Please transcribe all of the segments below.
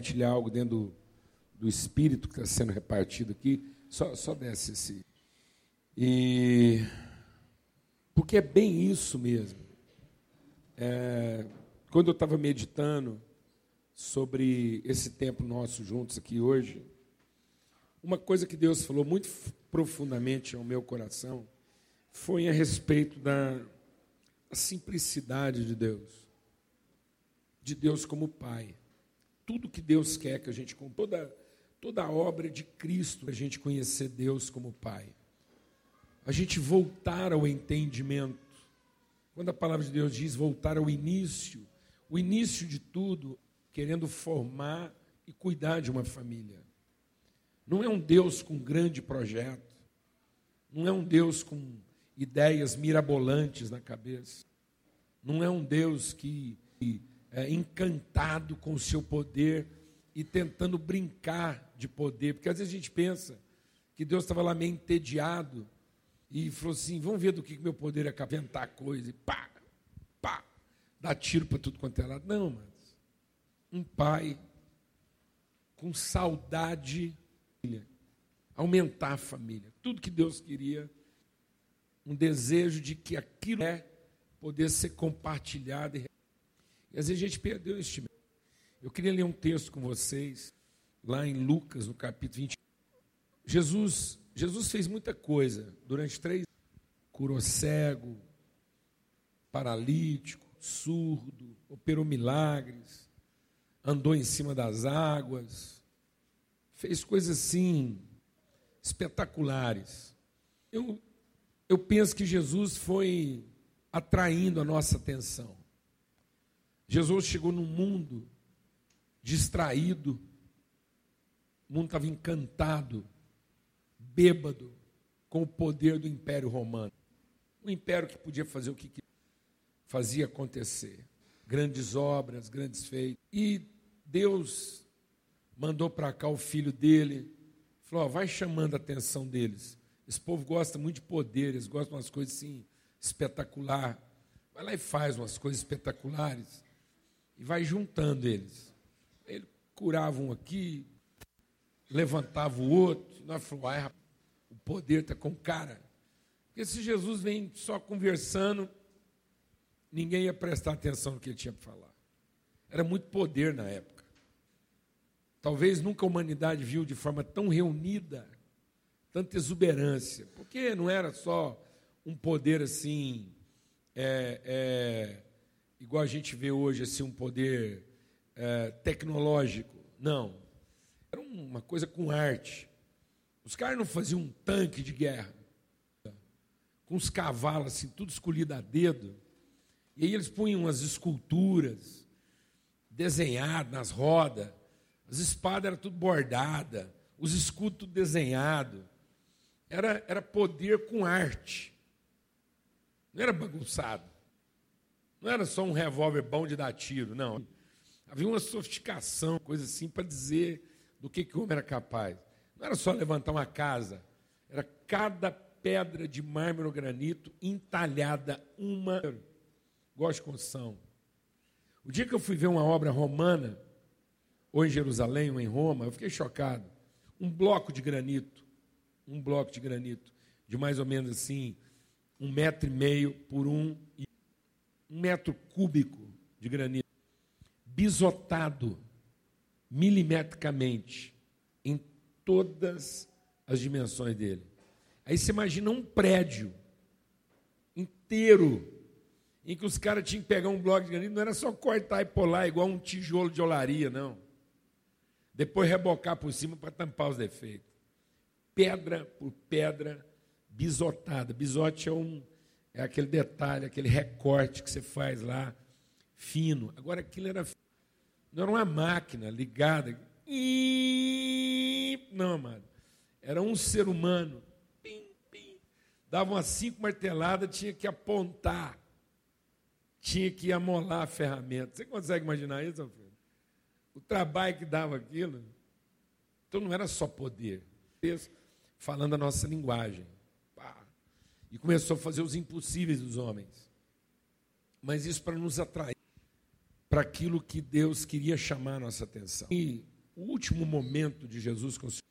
compartilhar algo dentro do, do espírito que está sendo repartido aqui. Só, só desce esse. E. Porque é bem isso mesmo. É, quando eu estava meditando sobre esse tempo nosso juntos aqui hoje, uma coisa que Deus falou muito profundamente ao meu coração foi a respeito da simplicidade de Deus, de Deus como Pai. Tudo que Deus quer que a gente, toda, toda a obra de Cristo, a gente conhecer Deus como Pai. A gente voltar ao entendimento. Quando a palavra de Deus diz voltar ao início, o início de tudo, querendo formar e cuidar de uma família. Não é um Deus com grande projeto, não é um Deus com ideias mirabolantes na cabeça, não é um Deus que é encantado com o seu poder e tentando brincar de poder, porque às vezes a gente pensa que Deus estava lá meio entediado e falou assim: vamos ver do que meu poder é capaz inventar coisa, e pá, pá, dar tiro para tudo quanto é lado. Não, mas um pai com saudade aumentar a família. Tudo que Deus queria, um desejo de que aquilo é poder ser compartilhado. E, e às vezes a gente perdeu este Eu queria ler um texto com vocês, lá em Lucas, no capítulo 20. Jesus, Jesus fez muita coisa durante três curou cego, paralítico, surdo, operou milagres, andou em cima das águas, fez coisas assim espetaculares. Eu, eu penso que Jesus foi atraindo a nossa atenção. Jesus chegou num mundo distraído, o mundo estava encantado, bêbado com o poder do Império Romano. Um império que podia fazer o que fazia acontecer. Grandes obras, grandes feitos. E Deus mandou para cá o filho dele, falou: ó, vai chamando a atenção deles. Esse povo gosta muito de poder, eles gostam de umas coisas assim, espetacular. Vai lá e faz umas coisas espetaculares e vai juntando eles. Ele curava um aqui, levantava o outro. Nós falamos, ah, o poder está com cara. Porque se Jesus vem só conversando, ninguém ia prestar atenção no que ele tinha para falar. Era muito poder na época. Talvez nunca a humanidade viu de forma tão reunida, tanta exuberância, porque não era só um poder assim, é, é, igual a gente vê hoje, assim, um poder é, tecnológico. Não. Era uma coisa com arte. Os caras não faziam um tanque de guerra, com os cavalos assim, tudo escolhido a dedo. E aí eles punham as esculturas desenhadas nas rodas as espadas eram tudo bordada, os escudos tudo desenhado. Era, era poder com arte. Não era bagunçado. Não era só um revólver bom de dar tiro, não. Havia uma sofisticação, coisa assim, para dizer do que, que o homem era capaz. Não era só levantar uma casa, era cada pedra de mármore ou granito entalhada uma. Gosto de construção. O dia que eu fui ver uma obra romana, ou em Jerusalém, ou em Roma, eu fiquei chocado. Um bloco de granito, um bloco de granito, de mais ou menos assim, um metro e meio por um, um metro cúbico de granito, bisotado milimetricamente em todas as dimensões dele. Aí você imagina um prédio inteiro em que os caras tinham que pegar um bloco de granito, não era só cortar e polar igual um tijolo de olaria, não depois rebocar por cima para tampar os defeitos. Pedra por pedra, bisotada. Bisote é, um, é aquele detalhe, aquele recorte que você faz lá, fino. Agora aquilo era. Não era uma máquina ligada. Não, mano. Era um ser humano. Pim, pim. Dava umas cinco marteladas, tinha que apontar. Tinha que amolar a ferramenta. Você consegue imaginar isso, filho? o trabalho que dava aquilo. Então não era só poder. Falando a nossa linguagem. E começou a fazer os impossíveis dos homens. Mas isso para nos atrair. para aquilo que Deus queria chamar a nossa atenção. E o último momento de Jesus com o Senhor,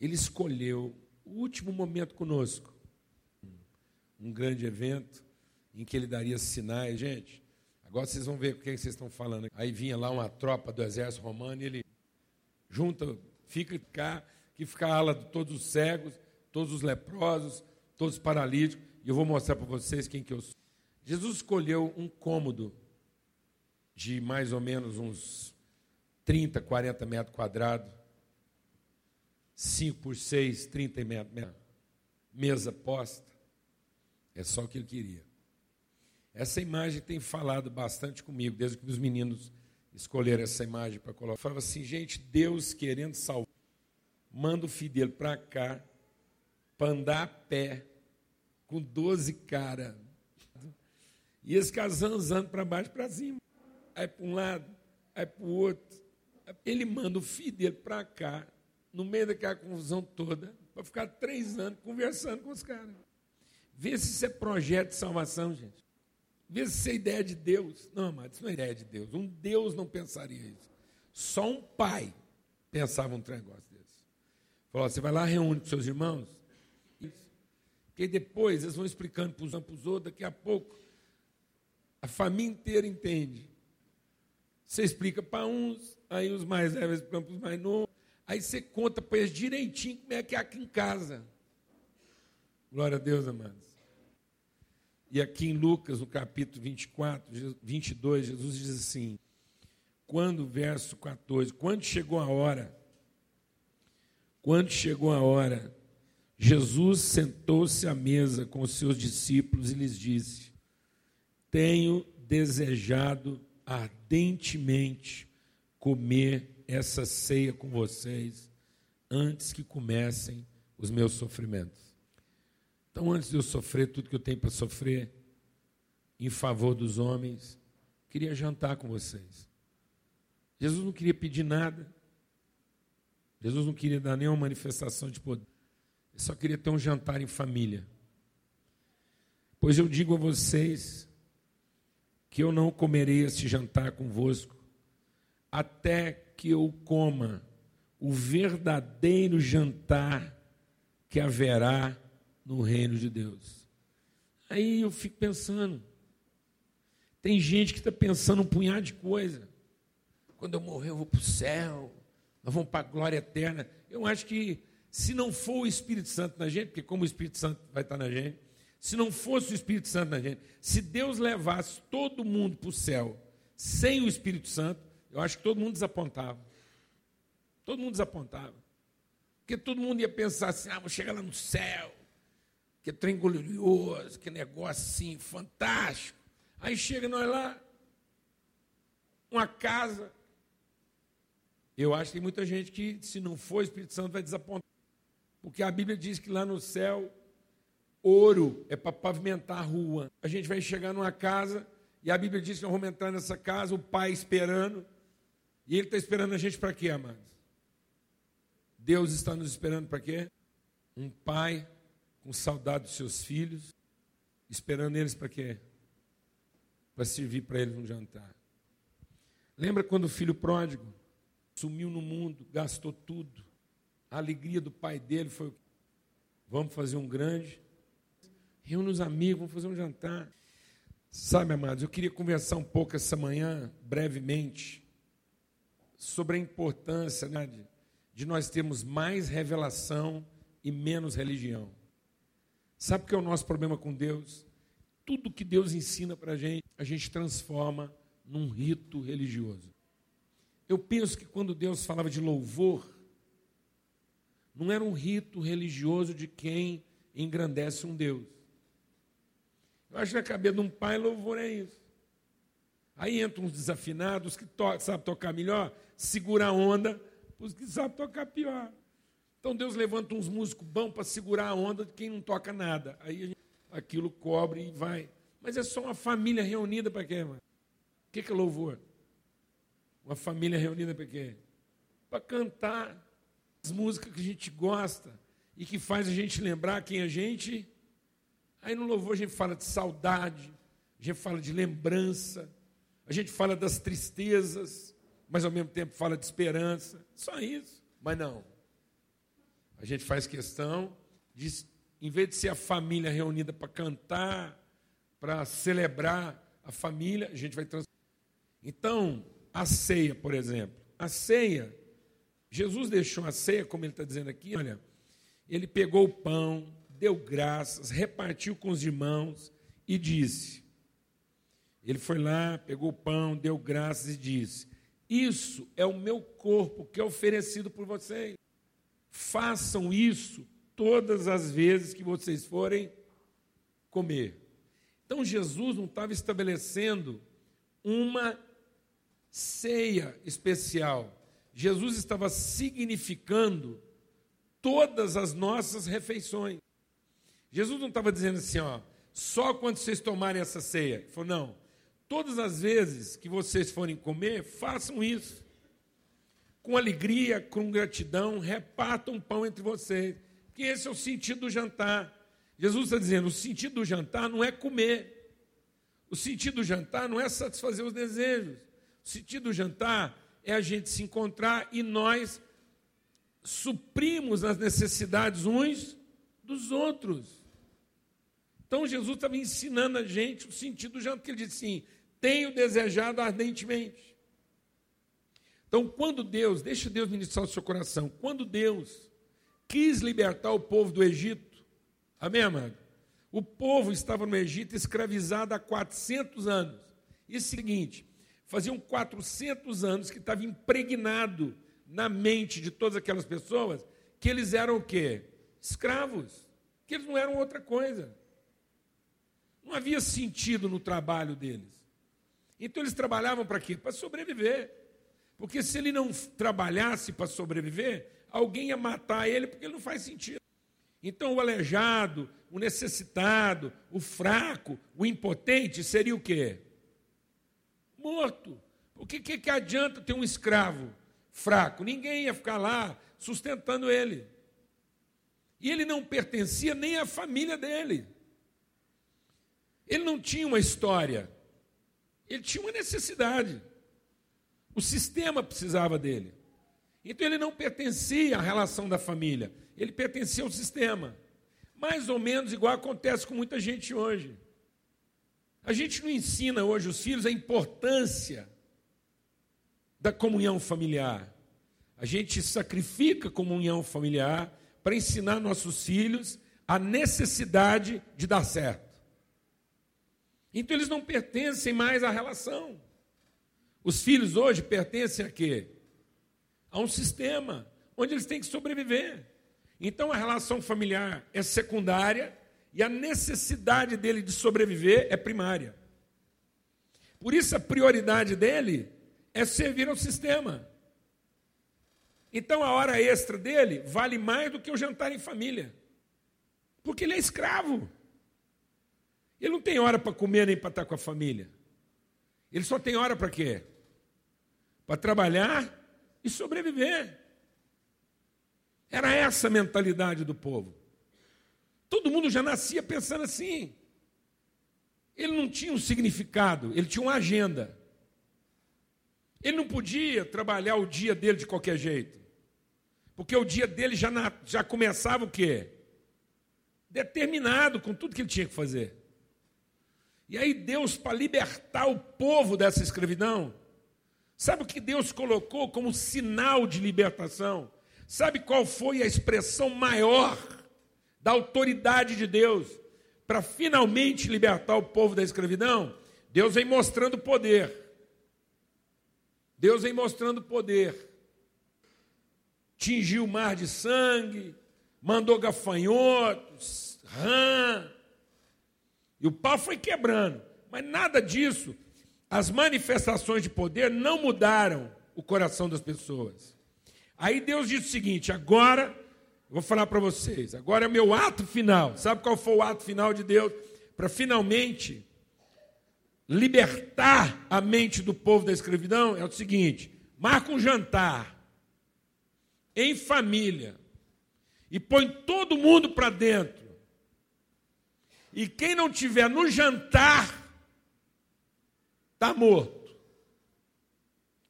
ele escolheu o último momento conosco. Um grande evento em que ele daria sinais. Gente, agora vocês vão ver o que vocês estão falando. Aí vinha lá uma tropa do exército romano e ele junta, fica cá, que fica a ala de todos os cegos, todos os leprosos, todos os paralíticos. E eu vou mostrar para vocês quem que eu sou. Jesus escolheu um cômodo de mais ou menos uns 30, 40 metros quadrados, 5 por 6, 30 metros, mesa posta. É só o que ele queria. Essa imagem tem falado bastante comigo, desde que os meninos escolheram essa imagem para colocar. Falava assim, gente, Deus querendo salvar, manda o filho dele para cá, para andar a pé, com 12 caras. E esse casando para baixo para cima. Aí para um lado, aí para o outro. Ele manda o filho dele para cá, no meio daquela confusão toda, para ficar três anos conversando com os caras. Vê se isso é projeto de salvação, gente. Vê se isso é ideia de Deus. Não, mas isso não é ideia de Deus. Um Deus não pensaria isso. Só um pai pensava um negócio desse. Falou: você vai lá, reúne com seus irmãos. Porque depois eles vão explicando para os outros, daqui a pouco a família inteira entende. Você explica para uns, aí os mais velhos explicam para os mais novos. Aí você conta para eles direitinho como é que é aqui em casa. Glória a Deus, amados. E aqui em Lucas, no capítulo 24, 22, Jesus diz assim: quando, verso 14, quando chegou a hora, quando chegou a hora, Jesus sentou-se à mesa com os seus discípulos e lhes disse: Tenho desejado ardentemente comer essa ceia com vocês antes que comecem os meus sofrimentos. Então, antes de eu sofrer tudo que eu tenho para sofrer em favor dos homens, queria jantar com vocês. Jesus não queria pedir nada. Jesus não queria dar nenhuma manifestação de poder. Ele só queria ter um jantar em família. Pois eu digo a vocês que eu não comerei este jantar convosco até que eu coma o verdadeiro jantar que haverá no reino de Deus. Aí eu fico pensando, tem gente que está pensando um punhado de coisa. Quando eu morrer, eu vou para o céu, nós vamos para a glória eterna. Eu acho que se não for o Espírito Santo na gente, porque como o Espírito Santo vai estar na gente, se não fosse o Espírito Santo na gente, se Deus levasse todo mundo para o céu sem o Espírito Santo, eu acho que todo mundo desapontava. Todo mundo desapontava. Porque todo mundo ia pensar assim: ah, vou chegar lá no céu, que trem glorioso, que negócio assim, fantástico. Aí chega nós lá, uma casa. Eu acho que tem muita gente que, se não for o Espírito Santo, vai desapontar. Porque a Bíblia diz que lá no céu, ouro é para pavimentar a rua. A gente vai chegar numa casa, e a Bíblia diz que nós vamos entrar nessa casa, o pai esperando. E ele está esperando a gente para quê, amados? Deus está nos esperando para quê? Um pai com saudade dos seus filhos, esperando eles para quê? Para servir para eles um jantar. Lembra quando o filho pródigo sumiu no mundo, gastou tudo? A alegria do pai dele foi: vamos fazer um grande, reúne os amigos, vamos fazer um jantar. Sabe, amados, eu queria conversar um pouco essa manhã, brevemente, sobre a importância né, de, de nós termos mais revelação e menos religião. Sabe o que é o nosso problema com Deus? Tudo que Deus ensina para a gente, a gente transforma num rito religioso. Eu penso que quando Deus falava de louvor, não era um rito religioso de quem engrandece um Deus. Eu acho que na cabeça de um pai, louvor é isso. Aí entram uns desafinados que to sabem tocar melhor, segura a onda, os que sabem tocar pior. Então Deus levanta uns músicos bons para segurar a onda de quem não toca nada. Aí gente, aquilo cobre e vai. Mas é só uma família reunida para quê, mano? O que é louvor? Uma família reunida para quê? Para cantar as músicas que a gente gosta e que faz a gente lembrar quem a gente. Aí no louvor a gente fala de saudade, a gente fala de lembrança, A gente fala das tristezas, mas ao mesmo tempo fala de esperança. Só isso. Mas não. A gente faz questão de, em vez de ser a família reunida para cantar, para celebrar a família, a gente vai trans... Então, a ceia, por exemplo. A ceia, Jesus deixou a ceia, como ele está dizendo aqui, olha, ele pegou o pão, deu graças, repartiu com os irmãos e disse: ele foi lá, pegou o pão, deu graças e disse: Isso é o meu corpo que é oferecido por vocês. Façam isso todas as vezes que vocês forem comer. Então Jesus não estava estabelecendo uma ceia especial. Jesus estava significando todas as nossas refeições. Jesus não estava dizendo assim, ó, só quando vocês tomarem essa ceia. Ele falou, não, todas as vezes que vocês forem comer, façam isso. Com alegria, com gratidão, repartam pão entre vocês. Porque esse é o sentido do jantar. Jesus está dizendo: o sentido do jantar não é comer. O sentido do jantar não é satisfazer os desejos. O sentido do jantar é a gente se encontrar e nós suprimos as necessidades uns dos outros. Então Jesus estava ensinando a gente o sentido do jantar, que ele disse assim: tenho desejado ardentemente. Então, quando Deus, deixa Deus ministrar o seu coração, quando Deus quis libertar o povo do Egito, Amém, amado? O povo estava no Egito escravizado há 400 anos. E o seguinte, faziam 400 anos que estava impregnado na mente de todas aquelas pessoas que eles eram o quê? Escravos. Que eles não eram outra coisa. Não havia sentido no trabalho deles. Então eles trabalhavam para quê? Para sobreviver. Porque se ele não trabalhasse para sobreviver, alguém ia matar ele porque ele não faz sentido. Então, o aleijado, o necessitado, o fraco, o impotente seria o quê? Morto. O que, que, que adianta ter um escravo fraco? Ninguém ia ficar lá sustentando ele. E ele não pertencia nem à família dele. Ele não tinha uma história. Ele tinha uma necessidade. O sistema precisava dele. Então ele não pertencia à relação da família ele pertencia ao sistema. Mais ou menos igual acontece com muita gente hoje. A gente não ensina hoje os filhos a importância da comunhão familiar. A gente sacrifica comunhão familiar para ensinar nossos filhos a necessidade de dar certo. Então eles não pertencem mais à relação. Os filhos hoje pertencem a quê? A um sistema onde eles têm que sobreviver. Então a relação familiar é secundária e a necessidade dele de sobreviver é primária. Por isso a prioridade dele é servir ao sistema. Então a hora extra dele vale mais do que o jantar em família. Porque ele é escravo. Ele não tem hora para comer nem para estar com a família. Ele só tem hora para quê? Para trabalhar e sobreviver. Era essa a mentalidade do povo. Todo mundo já nascia pensando assim. Ele não tinha um significado, ele tinha uma agenda. Ele não podia trabalhar o dia dele de qualquer jeito. Porque o dia dele já, na, já começava o quê? Determinado com tudo que ele tinha que fazer. E aí Deus, para libertar o povo dessa escravidão, sabe o que Deus colocou como sinal de libertação? Sabe qual foi a expressão maior da autoridade de Deus para finalmente libertar o povo da escravidão? Deus vem mostrando poder. Deus vem mostrando poder. Tingiu o mar de sangue, mandou gafanhotos, rã, e o pau foi quebrando. Mas nada disso, as manifestações de poder não mudaram o coração das pessoas. Aí Deus disse o seguinte: agora, vou falar para vocês, agora é meu ato final. Sabe qual foi o ato final de Deus? Para finalmente libertar a mente do povo da escravidão? É o seguinte: marca um jantar em família e põe todo mundo para dentro. E quem não tiver no jantar está morto.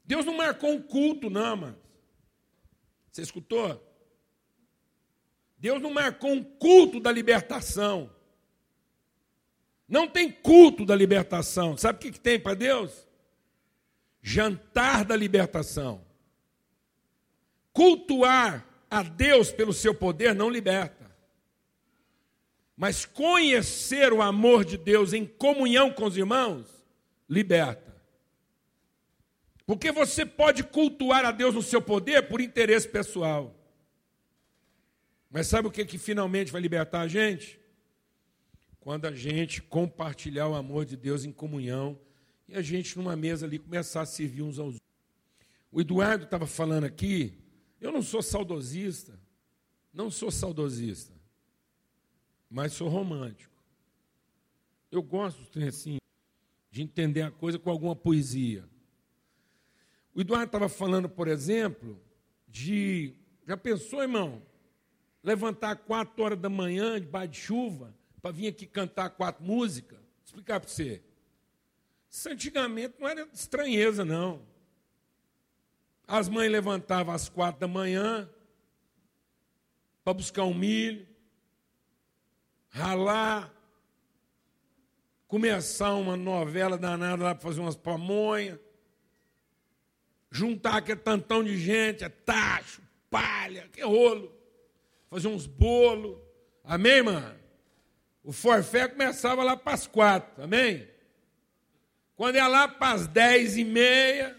Deus não marcou um culto, não, mano. Você escutou? Deus não marcou um culto da libertação. Não tem culto da libertação. Sabe o que, que tem para Deus? Jantar da libertação. Cultuar a Deus pelo seu poder não liberta. Mas conhecer o amor de Deus em comunhão com os irmãos, liberta. Porque você pode cultuar a Deus no seu poder por interesse pessoal. Mas sabe o que, que finalmente vai libertar a gente? Quando a gente compartilhar o amor de Deus em comunhão e a gente numa mesa ali começar a servir uns aos outros. O Eduardo estava falando aqui, eu não sou saudosista, não sou saudosista, mas sou romântico. Eu gosto assim, de entender a coisa com alguma poesia. O Eduardo estava falando, por exemplo, de. Já pensou, irmão? Levantar quatro horas da manhã, debaixo de chuva, para vir aqui cantar quatro músicas. Vou explicar para você. Isso antigamente não era estranheza, não. As mães levantavam às quatro da manhã para buscar um milho, ralar, começar uma novela danada lá para fazer umas pamonhas, juntar aquele tantão de gente, é tacho, palha, que rolo fazer uns bolos. Amém, mano? O forfé começava lá para as quatro, amém? Quando ia lá para as dez e meia,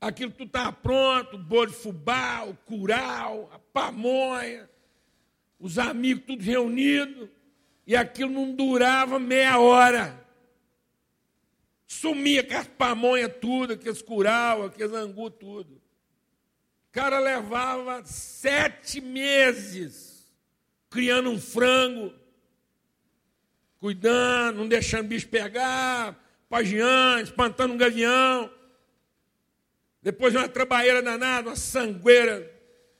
aquilo tudo estava pronto, o bolo de fubá, o curau, a pamonha, os amigos tudo reunidos, e aquilo não durava meia hora. Sumia com as pamonhas tudo, aqueles curau, aqueles angu tudo. O cara levava sete meses criando um frango, cuidando, não deixando bicho pegar, pagiando, espantando um gavião. Depois uma trabalheira danada, uma sangueira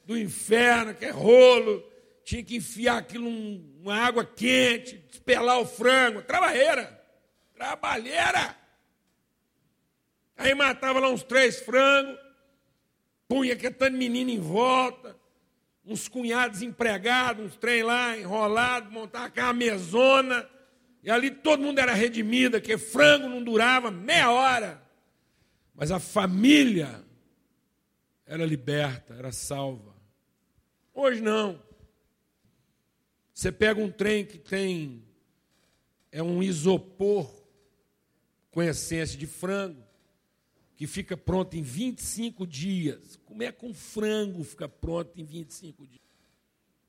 do inferno, que é rolo. Tinha que enfiar aquilo numa água quente, despelar o frango. Trabalheira. Trabalheira. Aí matava lá uns três frangos punha que tanto menino em volta, uns cunhados empregados, uns trem lá enrolados, montava aquela mesona, e ali todo mundo era redimido, que frango não durava meia hora. Mas a família era liberta, era salva. Hoje não. Você pega um trem que tem é um isopor com essência de frango, que fica pronto em 25 dias. Como é que um frango fica pronto em 25 dias?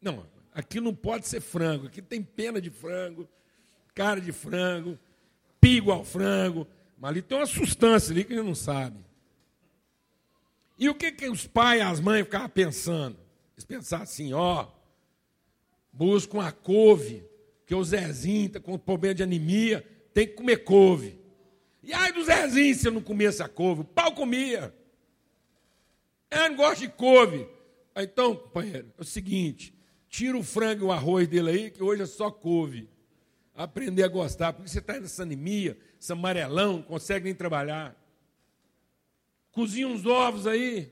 Não, aqui não pode ser frango. Aqui tem pena de frango, cara de frango, pigo ao frango. Mas ali tem uma substância ali que a gente não sabe. E o que, que os pais e as mães ficavam pensando? Eles pensavam assim, ó, busca uma couve, que o Zezinho está com problema de anemia, tem que comer couve. E ai do Zezinho se eu não comesse a couve. O pau comia. Eu não gosto de couve. Então, companheiro, é o seguinte: tira o frango e o arroz dele aí, que hoje é só couve. Aprender a gostar, porque você está nessa anemia, esse amarelão, não consegue nem trabalhar. Cozinha uns ovos aí.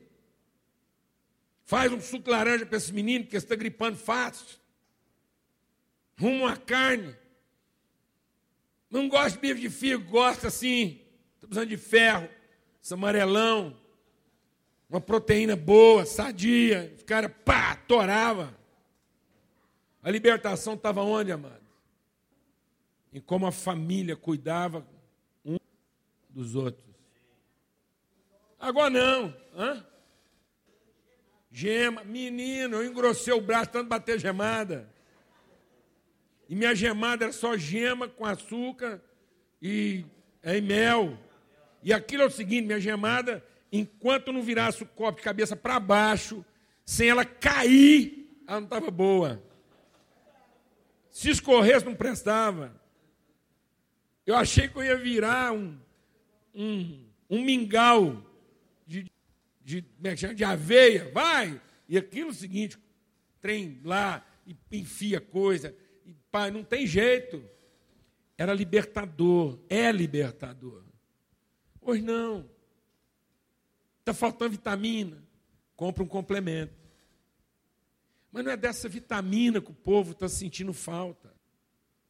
Faz um suco laranja para esse menino, que está gripando fácil. Ruma uma carne. Não gosta de bife de figo, gosta assim. Estou precisando de ferro, esse amarelão. Uma proteína boa, sadia. Os caras, pá, torava. A libertação estava onde, amado? Em como a família cuidava um dos outros. Agora não. Hã? Gema. Menino, eu engrossei o braço tanto bater gemada. E minha gemada era só gema com açúcar e, é, e mel. E aquilo é o seguinte: minha gemada, enquanto não virasse o copo de cabeça para baixo, sem ela cair, ela não estava boa. Se escorresse, não prestava. Eu achei que eu ia virar um, um, um mingau de, de, de, de aveia. Vai! E aquilo é o seguinte: trem lá, e enfia coisa Pai, não tem jeito. Era libertador, é libertador. Hoje não. Está faltando vitamina. Compra um complemento. Mas não é dessa vitamina que o povo está sentindo falta.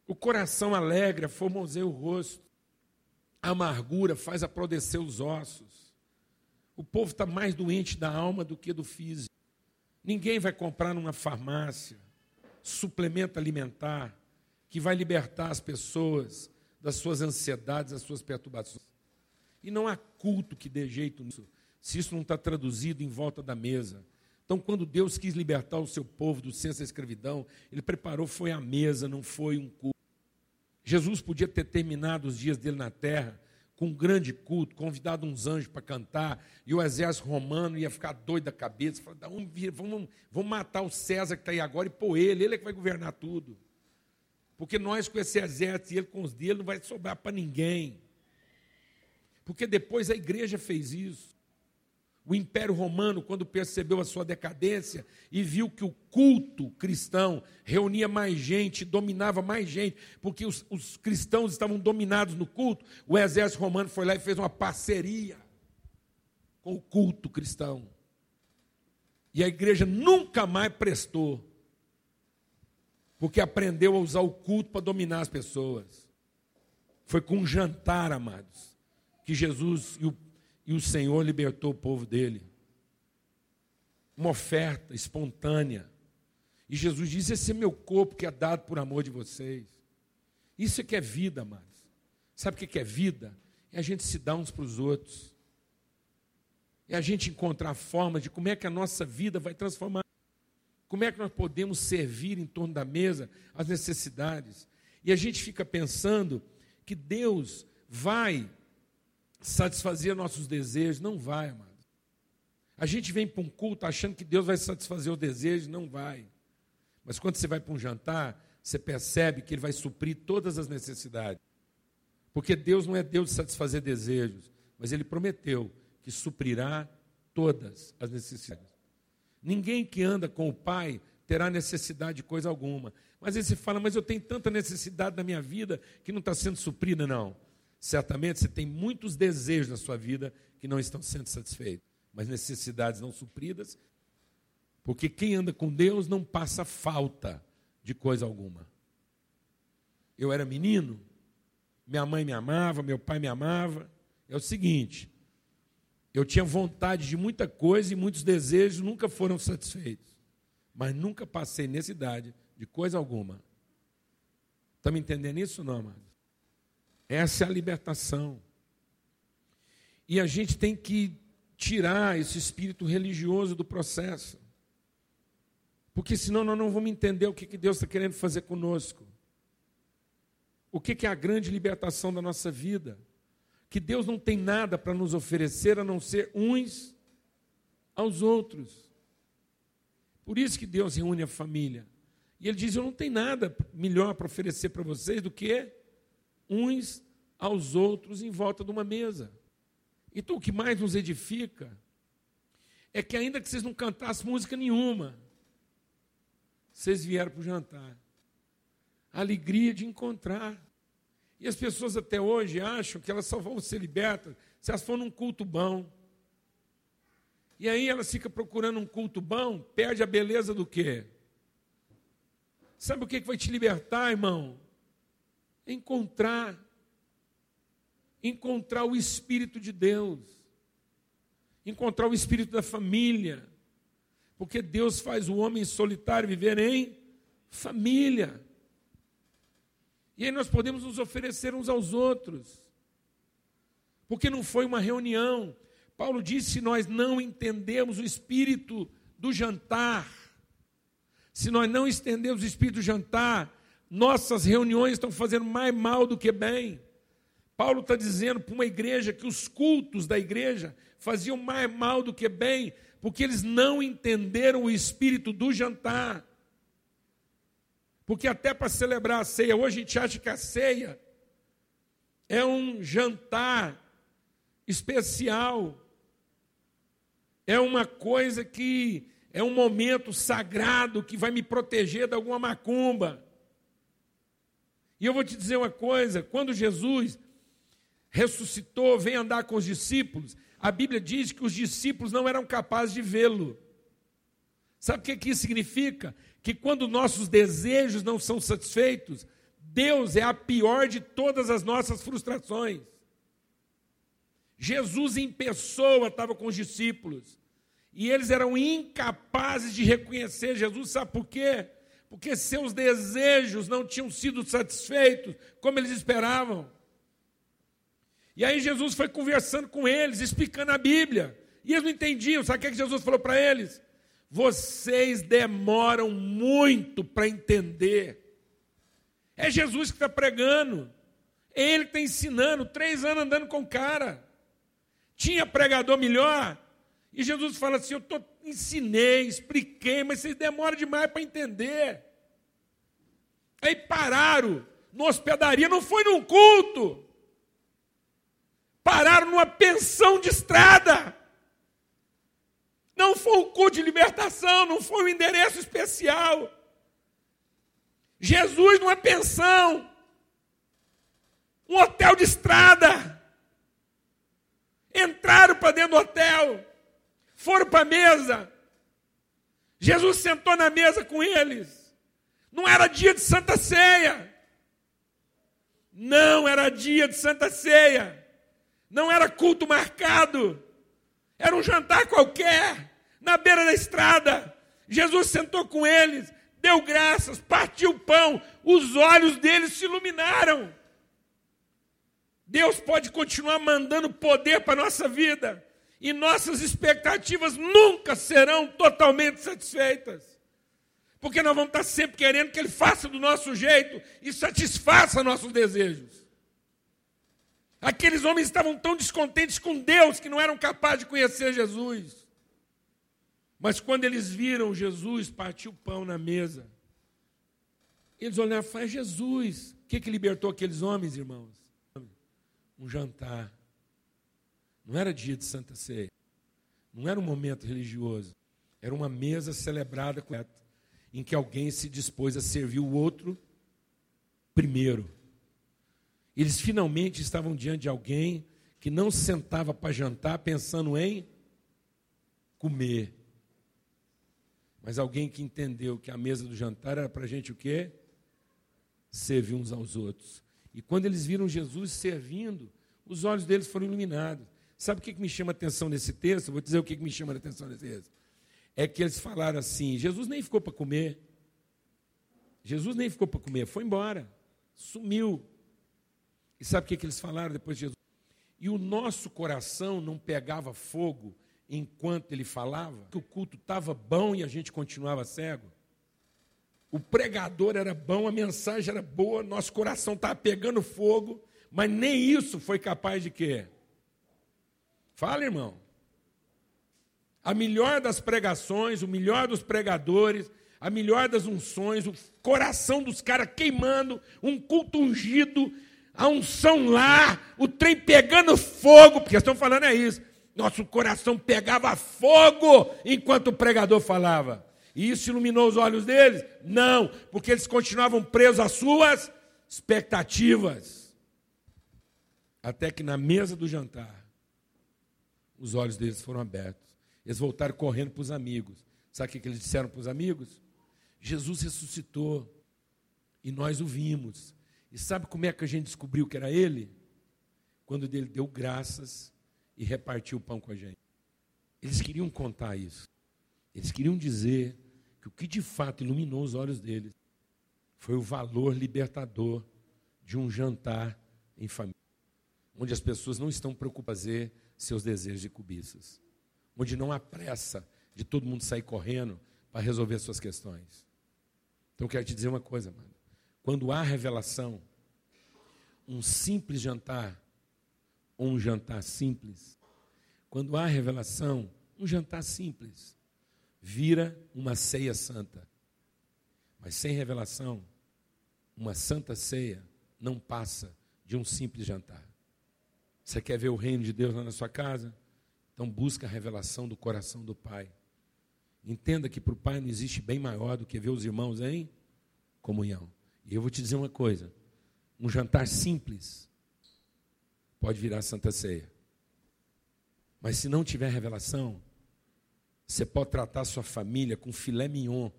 O coração alegra, formoseia o rosto. A amargura faz aprodescer os ossos. O povo está mais doente da alma do que do físico. Ninguém vai comprar numa farmácia suplemento alimentar que vai libertar as pessoas das suas ansiedades, das suas perturbações. E não há culto que dê jeito nisso, se isso não está traduzido em volta da mesa. Então, quando Deus quis libertar o seu povo do senso da escravidão, Ele preparou, foi a mesa, não foi um culto. Jesus podia ter terminado os dias dele na terra com um grande culto, convidado uns anjos para cantar, e o exército romano ia ficar doido da cabeça, falar, vamos, vamos, vamos matar o César que está aí agora e pôr ele, ele é que vai governar tudo. Porque nós com esse exército e ele com os dele não vai sobrar para ninguém. Porque depois a igreja fez isso. O Império Romano, quando percebeu a sua decadência e viu que o culto cristão reunia mais gente, dominava mais gente, porque os, os, cristãos estavam dominados no culto, o exército romano foi lá e fez uma parceria com o culto cristão. E a igreja nunca mais prestou, porque aprendeu a usar o culto para dominar as pessoas. Foi com um jantar, amados, que Jesus e o e o Senhor libertou o povo dele. Uma oferta espontânea. E Jesus disse: Esse é meu corpo que é dado por amor de vocês. Isso é que é vida, amados. Sabe o que é vida? É a gente se dar uns para os outros. É a gente encontrar formas de como é que a nossa vida vai transformar. Como é que nós podemos servir em torno da mesa as necessidades. E a gente fica pensando que Deus vai satisfazer nossos desejos. Não vai, amado. A gente vem para um culto achando que Deus vai satisfazer o desejo, não vai. Mas quando você vai para um jantar, você percebe que Ele vai suprir todas as necessidades. Porque Deus não é Deus de satisfazer desejos, mas Ele prometeu que suprirá todas as necessidades. Ninguém que anda com o Pai terá necessidade de coisa alguma. Mas aí você fala, mas eu tenho tanta necessidade na minha vida que não está sendo suprida, não. Certamente você tem muitos desejos na sua vida que não estão sendo satisfeitos, mas necessidades não supridas, porque quem anda com Deus não passa falta de coisa alguma. Eu era menino, minha mãe me amava, meu pai me amava. É o seguinte, eu tinha vontade de muita coisa e muitos desejos nunca foram satisfeitos, mas nunca passei necessidade de coisa alguma. Está me entendendo isso, não, amado? Essa é a libertação. E a gente tem que tirar esse espírito religioso do processo. Porque senão nós não vamos entender o que Deus está querendo fazer conosco. O que é a grande libertação da nossa vida? Que Deus não tem nada para nos oferecer a não ser uns aos outros. Por isso que Deus reúne a família. E Ele diz: Eu não tenho nada melhor para oferecer para vocês do que uns aos outros em volta de uma mesa. Então, o que mais nos edifica é que, ainda que vocês não cantassem música nenhuma, vocês vieram para o jantar. A alegria de encontrar. E as pessoas até hoje acham que elas só vão ser libertas se elas forem num culto bom. E aí elas ficam procurando um culto bom, perde a beleza do quê? Sabe o que vai te libertar, irmão? Encontrar encontrar o espírito de Deus, encontrar o espírito da família, porque Deus faz o homem solitário viver em família. E aí nós podemos nos oferecer uns aos outros, porque não foi uma reunião. Paulo disse: se nós não entendemos o espírito do jantar, se nós não estendemos o espírito do jantar, nossas reuniões estão fazendo mais mal do que bem. Paulo está dizendo para uma igreja que os cultos da igreja faziam mais mal do que bem, porque eles não entenderam o espírito do jantar. Porque até para celebrar a ceia, hoje a gente acha que a ceia é um jantar especial, é uma coisa que é um momento sagrado que vai me proteger de alguma macumba. E eu vou te dizer uma coisa: quando Jesus ressuscitou, vem andar com os discípulos, a Bíblia diz que os discípulos não eram capazes de vê-lo. Sabe o que, que isso significa? Que quando nossos desejos não são satisfeitos, Deus é a pior de todas as nossas frustrações. Jesus em pessoa estava com os discípulos e eles eram incapazes de reconhecer Jesus, sabe por quê? Porque seus desejos não tinham sido satisfeitos como eles esperavam. E aí Jesus foi conversando com eles, explicando a Bíblia. E eles não entendiam. Sabe o que Jesus falou para eles? Vocês demoram muito para entender. É Jesus que está pregando. É ele que está ensinando. Três anos andando com cara. Tinha pregador melhor? E Jesus fala assim: Eu tô, ensinei, expliquei, mas vocês demoram demais para entender. Aí pararam na hospedaria, não foi num culto. Pararam numa pensão de estrada. Não foi um culto de libertação, não foi um endereço especial. Jesus numa pensão. Um hotel de estrada. Entraram para dentro do hotel. Foram para a mesa. Jesus sentou na mesa com eles. Não era dia de Santa Ceia. Não era dia de Santa Ceia. Não era culto marcado. Era um jantar qualquer, na beira da estrada. Jesus sentou com eles, deu graças, partiu o pão, os olhos deles se iluminaram. Deus pode continuar mandando poder para a nossa vida, e nossas expectativas nunca serão totalmente satisfeitas. Porque nós vamos estar sempre querendo que Ele faça do nosso jeito e satisfaça nossos desejos. Aqueles homens estavam tão descontentes com Deus que não eram capazes de conhecer Jesus. Mas quando eles viram Jesus partir o pão na mesa, eles olharam e falaram: é Jesus. O que, que libertou aqueles homens, irmãos? Um jantar. Não era dia de Santa Ceia. Não era um momento religioso. Era uma mesa celebrada em que alguém se dispôs a servir o outro primeiro. Eles finalmente estavam diante de alguém que não sentava para jantar pensando em comer. Mas alguém que entendeu que a mesa do jantar era para a gente o quê? Servir uns aos outros. E quando eles viram Jesus servindo, os olhos deles foram iluminados. Sabe o que me chama a atenção nesse texto? vou dizer o que me chama a atenção nesse texto. É que eles falaram assim: Jesus nem ficou para comer. Jesus nem ficou para comer, foi embora, sumiu. E sabe o que eles falaram depois de Jesus? E o nosso coração não pegava fogo enquanto ele falava, que o culto estava bom e a gente continuava cego. O pregador era bom, a mensagem era boa, nosso coração estava pegando fogo, mas nem isso foi capaz de quê? Fala, irmão. A melhor das pregações, o melhor dos pregadores, a melhor das unções, o coração dos caras queimando, um culto ungido, a unção lá, o trem pegando fogo, porque estão falando é isso. Nosso coração pegava fogo enquanto o pregador falava. E isso iluminou os olhos deles? Não, porque eles continuavam presos às suas expectativas. Até que na mesa do jantar, os olhos deles foram abertos. Eles voltaram correndo para os amigos. Sabe o que eles disseram para os amigos? Jesus ressuscitou e nós o vimos. E sabe como é que a gente descobriu que era ele? Quando ele deu graças e repartiu o pão com a gente. Eles queriam contar isso. Eles queriam dizer que o que de fato iluminou os olhos deles foi o valor libertador de um jantar em família, onde as pessoas não estão preocupadas em seus desejos e cobiças. Onde não há pressa de todo mundo sair correndo para resolver suas questões. Então eu quero te dizer uma coisa, mano. Quando há revelação, um simples jantar, ou um jantar simples, quando há revelação, um jantar simples, vira uma ceia santa. Mas sem revelação, uma santa ceia não passa de um simples jantar. Você quer ver o reino de Deus lá na sua casa? Então busca a revelação do coração do Pai. Entenda que para o Pai não existe bem maior do que ver os irmãos em comunhão. E eu vou te dizer uma coisa: um jantar simples pode virar Santa Ceia. Mas se não tiver revelação, você pode tratar sua família com filé mignon,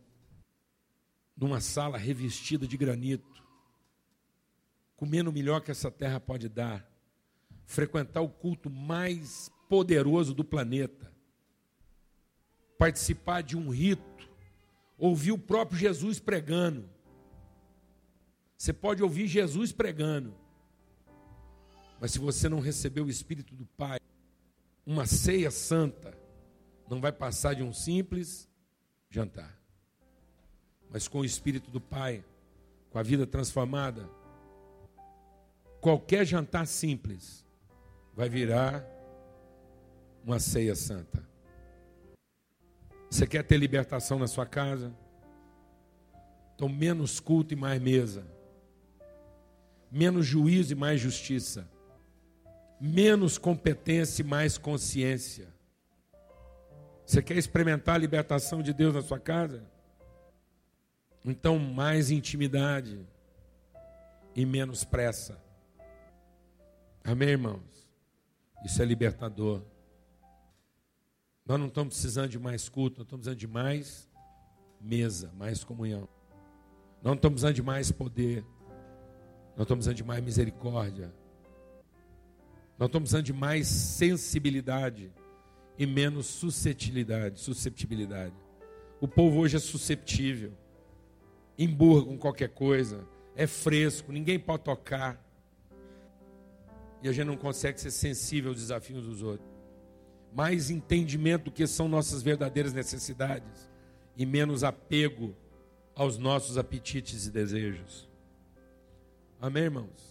numa sala revestida de granito, comendo o melhor que essa terra pode dar, frequentar o culto mais poderoso do planeta, participar de um rito, ouvir o próprio Jesus pregando. Você pode ouvir Jesus pregando, mas se você não receber o Espírito do Pai, uma ceia santa não vai passar de um simples jantar. Mas com o Espírito do Pai, com a vida transformada, qualquer jantar simples vai virar uma ceia santa. Você quer ter libertação na sua casa? Então, menos culto e mais mesa. Menos juízo e mais justiça menos competência e mais consciência. Você quer experimentar a libertação de Deus na sua casa? Então, mais intimidade e menos pressa. Amém, irmãos? Isso é libertador. Nós não estamos precisando de mais culto, nós estamos precisando de mais mesa, mais comunhão. Nós não estamos precisando de mais poder, nós estamos precisando de mais misericórdia, nós estamos precisando de mais sensibilidade e menos suscetibilidade, susceptibilidade. O povo hoje é susceptível, emburra com qualquer coisa, é fresco, ninguém pode tocar. E a gente não consegue ser sensível aos desafios dos outros. Mais entendimento do que são nossas verdadeiras necessidades e menos apego aos nossos apetites e desejos. Amém, irmãos?